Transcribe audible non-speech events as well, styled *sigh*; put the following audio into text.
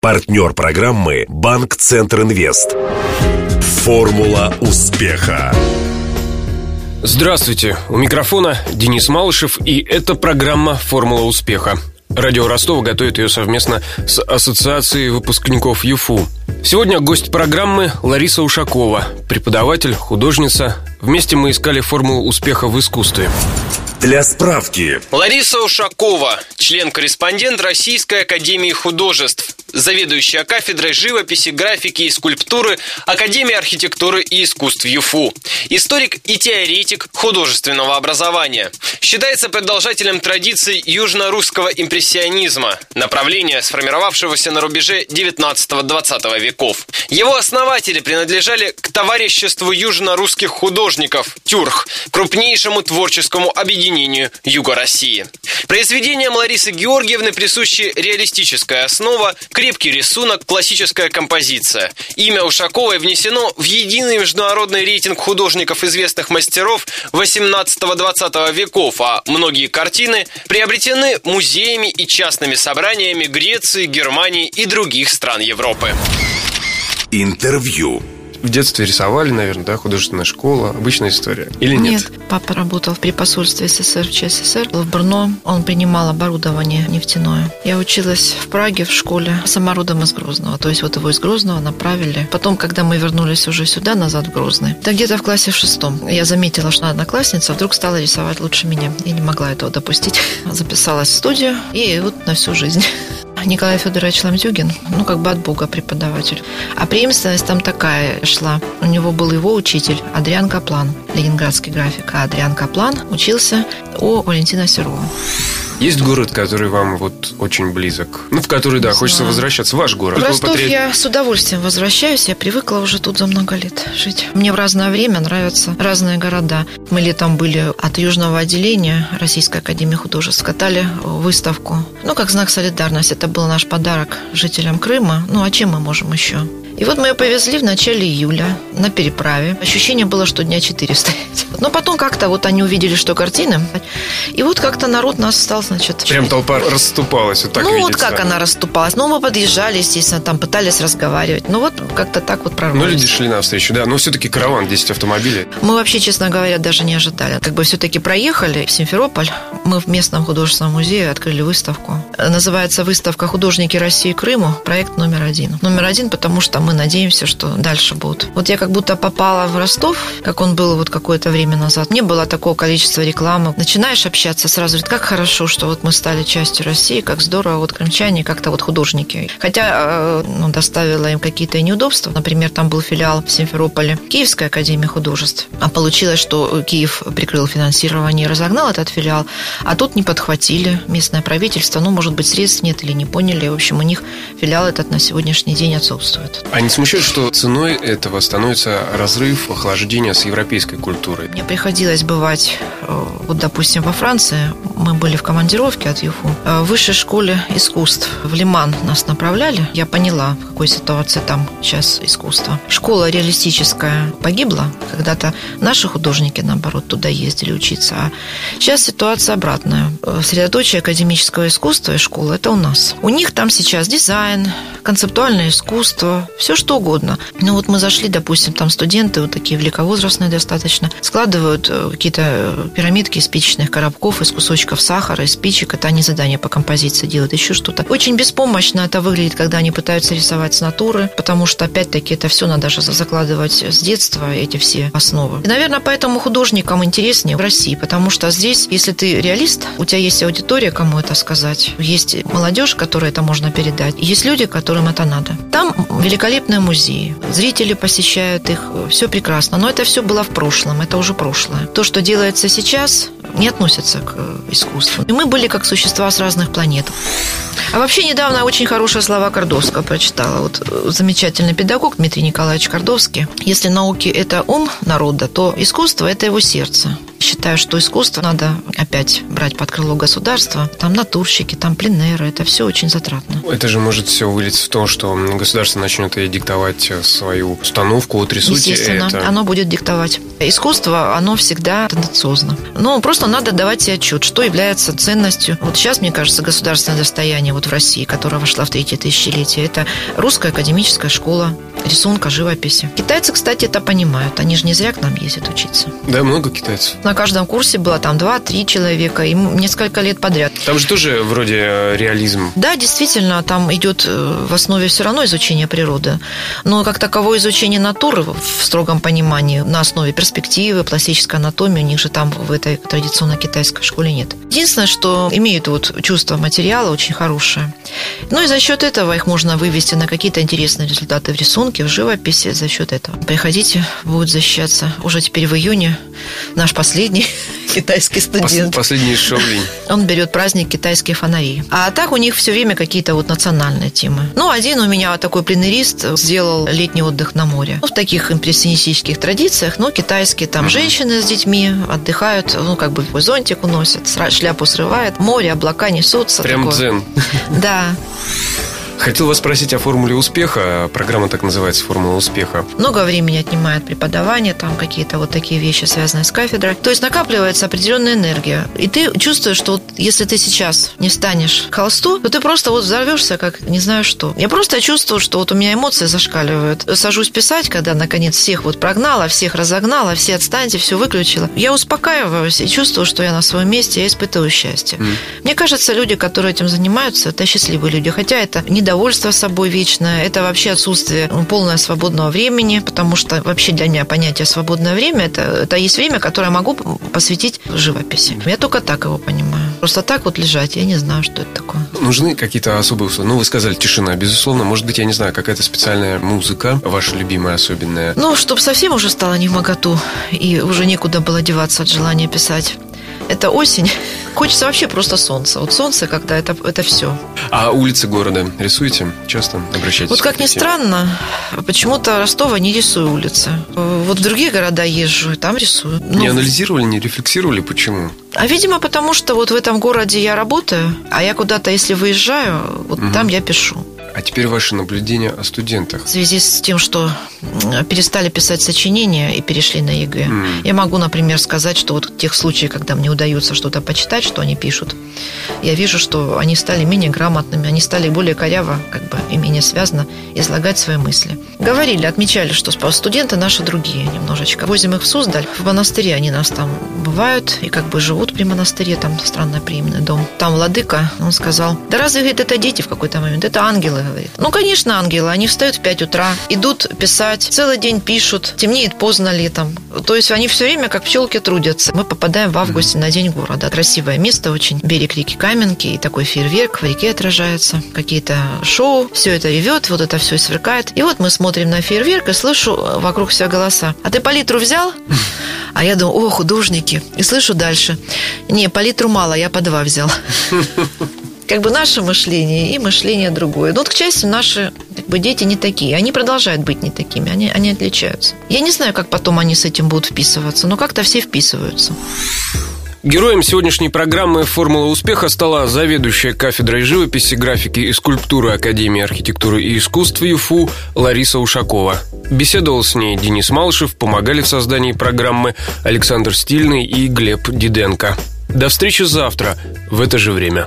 Партнер программы «Банк Центр Инвест». Формула успеха. Здравствуйте, у микрофона Денис Малышев, и это программа «Формула успеха». Радио Ростова готовит ее совместно с Ассоциацией выпускников ЮФУ. Сегодня гость программы Лариса Ушакова, преподаватель, художница. Вместе мы искали формулу успеха в искусстве. Для справки. Лариса Ушакова, член-корреспондент Российской Академии Художеств, заведующая кафедрой живописи, графики и скульптуры Академии архитектуры и искусств ЮФУ. Историк и теоретик художественного образования. Считается продолжателем традиций южно-русского импрессионизма, направления, сформировавшегося на рубеже 19-20 веков. Его основатели принадлежали к товариществу южно-русских художников «Тюрх», крупнейшему творческому объединению Юга России. Произведениям Ларисы Георгиевны присущи реалистическая основа, крепкий рисунок, классическая композиция. Имя Ушаковой внесено в единый международный рейтинг художников известных мастеров 18-20 веков, а многие картины приобретены музеями и частными собраниями Греции, Германии и других стран Европы. Интервью. В детстве рисовали, наверное, да, художественная школа, обычная история. Или нет? Нет, папа работал при посольстве СССР в ЧССР. В Брно он принимал оборудование нефтяное. Я училась в Праге в школе самородом из Грозного. То есть вот его из Грозного направили. Потом, когда мы вернулись уже сюда, назад в Грозный, так где-то в классе в шестом, я заметила, что одноклассница вдруг стала рисовать лучше меня. Я не могла этого допустить. Записалась в студию и вот на всю жизнь. Николай Федорович Ламзюгин, ну, как бы от Бога преподаватель. А преемственность там такая шла. У него был его учитель Адриан Каплан, ленинградский график. А Адриан Каплан учился у Валентина Серова. Есть город, который вам вот очень близок? Ну, в который, да, хочется возвращаться. Ваш город. В Ростов патри- я с удовольствием возвращаюсь. Я привыкла уже тут за много лет жить. Мне в разное время нравятся разные города. Мы летом были от южного отделения Российской Академии Художеств. Катали выставку. Ну, как знак солидарности. Это был наш подарок жителям Крыма. Ну, а чем мы можем еще? И вот мы ее повезли в начале июля на переправе. Ощущение было, что дня четыре *laughs* стоять. Но потом как-то вот они увидели, что картины. И вот как-то народ нас стал, значит... Прям толпа расступалась, вот так ну, вот видится. как она расступалась. Ну, мы подъезжали, естественно, там пытались разговаривать. Ну, вот как-то так вот Ну, прорвались. люди шли навстречу, да. Но все-таки караван, 10 автомобилей. Мы вообще, честно говоря, даже не ожидали. Как бы все-таки проехали в Симферополь. Мы в местном художественном музее открыли выставку. Называется выставка «Художники России и Крыму». Проект номер один. Номер один, потому что мы надеемся, что дальше будут. Вот я как будто попала в Ростов, как он был вот какое-то время назад. Не было такого количества рекламы. Начинаешь общаться сразу, говорит, как хорошо, что вот мы стали частью России, как здорово, вот крымчане, как-то вот художники. Хотя э, ну, доставила им какие-то неудобства. Например, там был филиал в Симферополе Киевской академии художеств. А получилось, что Киев прикрыл финансирование и разогнал этот филиал, а тут не подхватили местное правительство. Ну, может быть, средств нет или не поняли. В общем, у них филиал этот на сегодняшний день отсутствует. А не смущает, что ценой этого становится разрыв, охлаждение с европейской культурой? Мне приходилось бывать, э, вот, допустим, во Франции. Мы были в командировке от ЮФУ. Э, В высшей школе искусств в Лиман нас направляли. Я поняла, в какой ситуации там сейчас искусство. Школа реалистическая погибла. Когда-то наши художники, наоборот, туда ездили учиться. А сейчас ситуация обратная. Э, Средоточие академического искусства и школы – это у нас. У них там сейчас дизайн, концептуальное искусство, все что угодно. Ну вот мы зашли, допустим, там студенты, вот такие великовозрастные достаточно, складывают э, какие-то э, пирамидки из спичечных коробков, из кусочков сахара, из спичек. Это они задания по композиции делают, еще что-то. Очень беспомощно это выглядит, когда они пытаются рисовать с натуры, потому что, опять-таки, это все надо же закладывать с детства, эти все основы. И, наверное, поэтому художникам интереснее в России, потому что здесь, если ты реалист, у тебя есть аудитория, кому это сказать, есть молодежь, которой это можно передать, есть люди, которым это надо. Там великолепные музеи, зрители посещают их, все прекрасно, но это все было в прошлом, это уже прошлое. То, что делается сейчас, не относится к э, искусству. И мы были как существа с разных планет. А вообще недавно очень хорошие слова Кордовского прочитала. Вот э, замечательный педагог Дмитрий Николаевич Кордовский. Если науки – это ум народа, то искусство – это его сердце. Считаю, что искусство надо опять брать под крыло государства. Там натурщики, там пленеры, это все очень затратно. Это же может все вылиться в то, что государство начнет ей диктовать э, свою установку. Рисуйте Естественно, это. оно будет диктовать. Искусство, оно всегда тенденциозно. Ну, просто надо давать себе отчет, что является ценностью. Вот сейчас, мне кажется, государственное достояние вот в России, которая вошла в третье тысячелетие, это русская академическая школа рисунка, живописи. Китайцы, кстати, это понимают. Они же не зря к нам ездят учиться. Да, много китайцев. На каждом курсе было там два-три человека, им несколько лет подряд. Там же тоже вроде э, реализм. Да, действительно, там идет э, в основе все равно изучение природы. Но как таковое изучение натуры в строгом понимании на основе перспективы, пластической анатомии, у них же там в этой традиционной китайской школе нет. Единственное, что имеют вот чувство материала очень хорошее. Ну и за счет этого их можно вывести на какие-то интересные результаты в рисунке, в живописи за счет этого. Приходите, будут защищаться уже теперь в июне наш последний *laughs* китайский студент. Последний шоулинь. Он берет праздник китайские фонари. А так у них все время какие-то вот национальные темы. Ну, один у меня такой пленерист сделал летний отдых на море. Ну, в таких импрессионистических традициях, ну, китайские там женщины с детьми отдыхают, ну, как бы зонтик уносят, шляпу срывает, море, облака несутся. Прям такое. дзен. Да. Хотел вас спросить о формуле успеха. Программа так называется «Формула успеха». Много времени отнимает преподавание, там какие-то вот такие вещи, связанные с кафедрой. То есть накапливается определенная энергия. И ты чувствуешь, что вот если ты сейчас не станешь к холсту, то ты просто вот взорвешься, как не знаю что. Я просто чувствую, что вот у меня эмоции зашкаливают. Сажусь писать, когда наконец всех вот прогнала, всех разогнала, все отстаньте, все выключила. Я успокаиваюсь и чувствую, что я на своем месте, я испытываю счастье. Mm. Мне кажется, люди, которые этим занимаются, это счастливые люди. Хотя это не недовольство собой вечное, это вообще отсутствие ну, полного свободного времени, потому что вообще для меня понятие свободное время это, это есть время, которое я могу посвятить живописи. Я только так его понимаю. Просто так вот лежать, я не знаю, что это такое. Нужны какие-то особые условия? Ну, вы сказали тишина, безусловно. Может быть, я не знаю, какая-то специальная музыка, ваша любимая, особенная? Ну, чтобы совсем уже стало не в моготу, и уже некуда было деваться от желания писать это осень. *laughs* Хочется вообще просто солнца. Вот солнце, когда это, это все. А улицы города рисуете? Часто обращаетесь? Вот как ни странно, почему-то Ростова не рисую улицы. Вот в другие города езжу, там рисую. Ну, не анализировали, не рефлексировали, почему? А, видимо, потому что вот в этом городе я работаю, а я куда-то, если выезжаю, вот угу. там я пишу. А теперь ваши наблюдения о студентах. В связи с тем, что перестали писать сочинения и перешли на ЕГЭ, mm. я могу, например, сказать, что вот в тех случаях, когда мне удается что-то почитать, что они пишут, я вижу, что они стали менее грамотными, они стали более коряво, как бы, и менее связано излагать свои мысли. Говорили, отмечали, что студенты наши другие немножечко. Возим их в Суздаль, в монастыре они нас там бывают и как бы живут при монастыре, там странно приемный дом. Там владыка, он сказал, да разве, говорит, это дети в какой-то момент, это ангелы, говорит. Ну, конечно, ангелы. Они встают в 5 утра, идут писать, целый день пишут, темнеет поздно летом. То есть они все время как пчелки трудятся. Мы попадаем в августе на День города. Красивое место очень. Берег реки Каменки и такой фейерверк в реке отражается. Какие-то шоу. Все это ревет, вот это все сверкает. И вот мы смотрим на фейерверк и слышу вокруг себя голоса. А ты палитру взял? *laughs* А я думаю, о, художники. И слышу дальше. Не, палитру мало, я по два взял *laughs* как бы наше мышление и мышление другое. Но вот, к счастью, наши как бы, дети не такие. Они продолжают быть не такими, они, они отличаются. Я не знаю, как потом они с этим будут вписываться, но как-то все вписываются. Героем сегодняшней программы «Формула успеха» стала заведующая кафедрой живописи, графики и скульптуры Академии архитектуры и искусств ЮФУ Лариса Ушакова. Беседовал с ней Денис Малышев, помогали в создании программы Александр Стильный и Глеб Диденко. До встречи завтра в это же время.